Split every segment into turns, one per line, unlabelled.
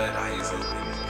third eye is
open.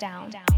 Down. down.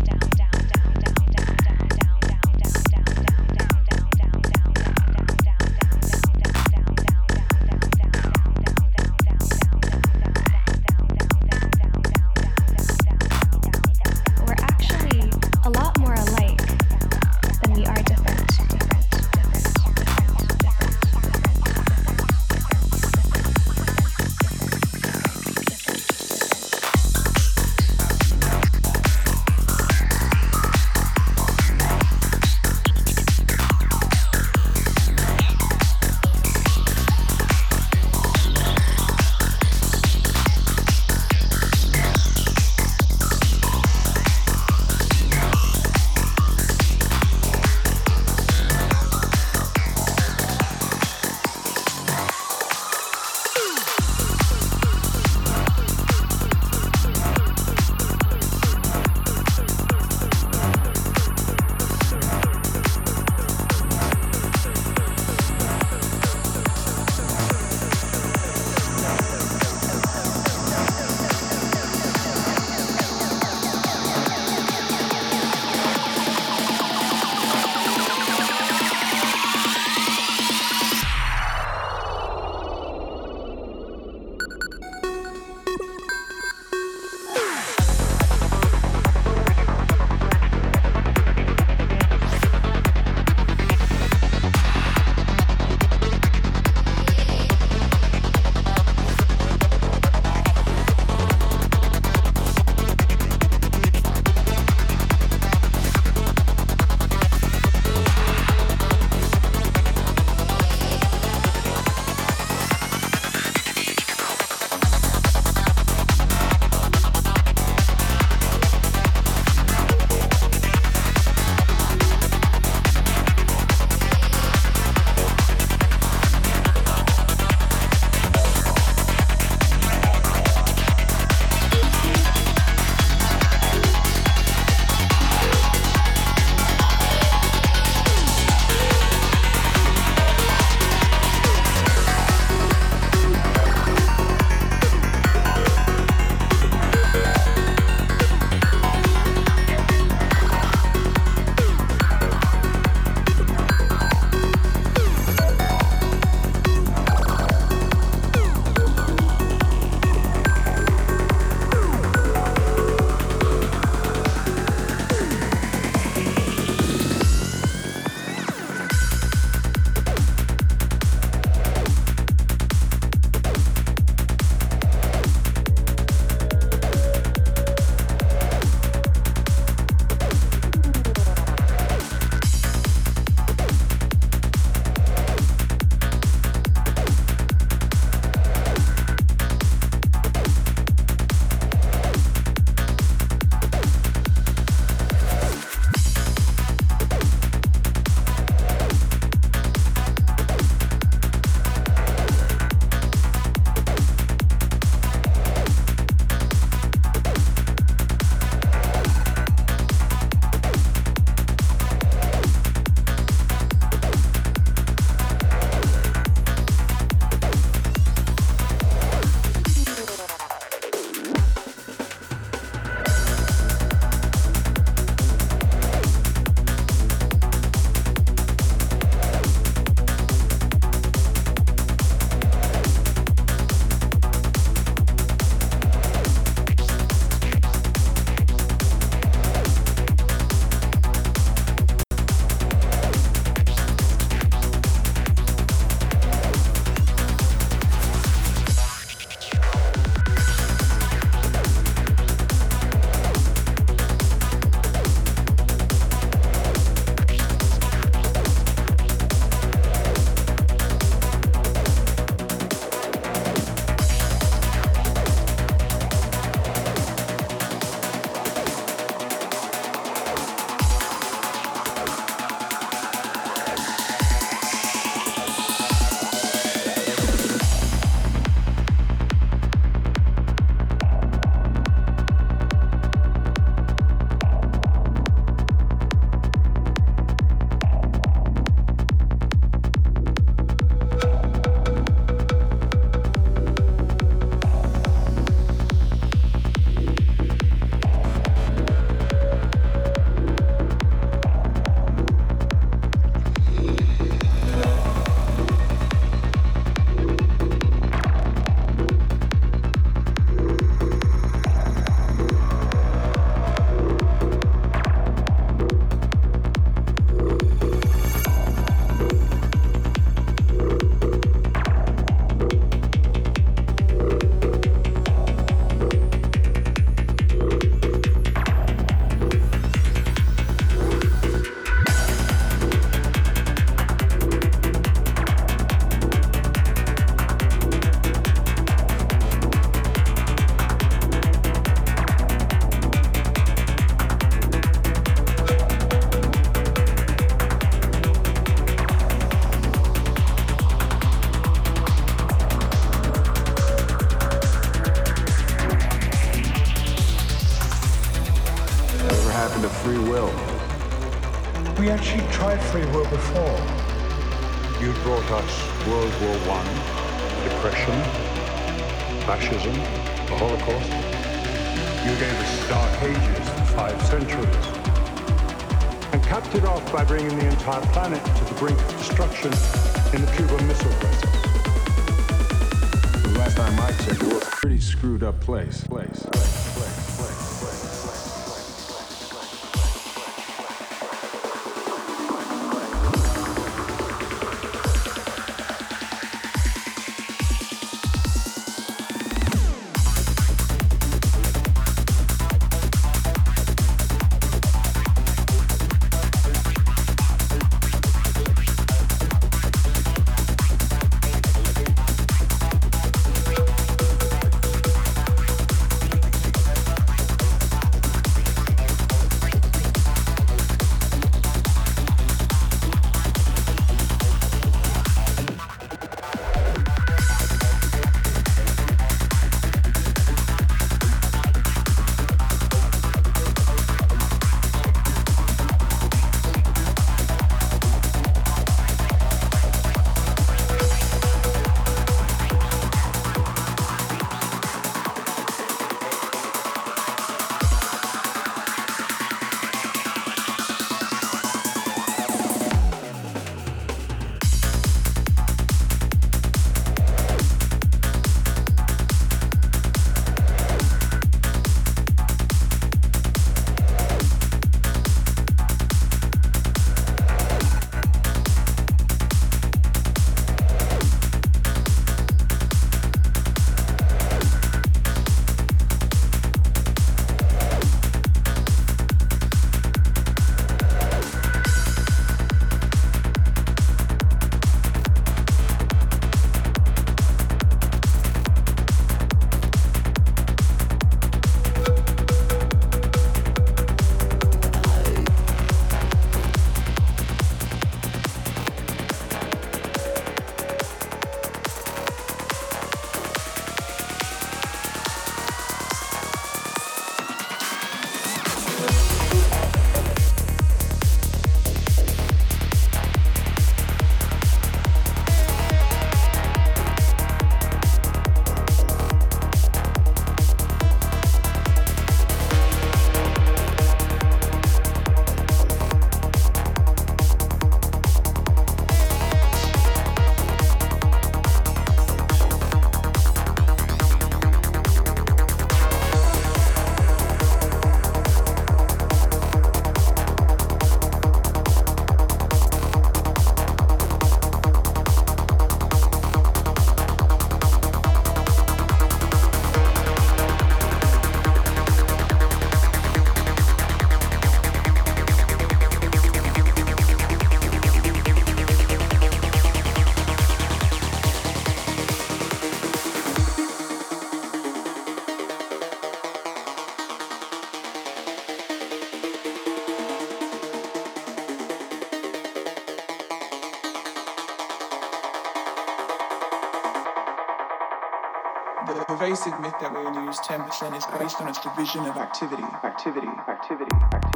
myth that we only use 10% is based on its division of activity, activity, activity, activity.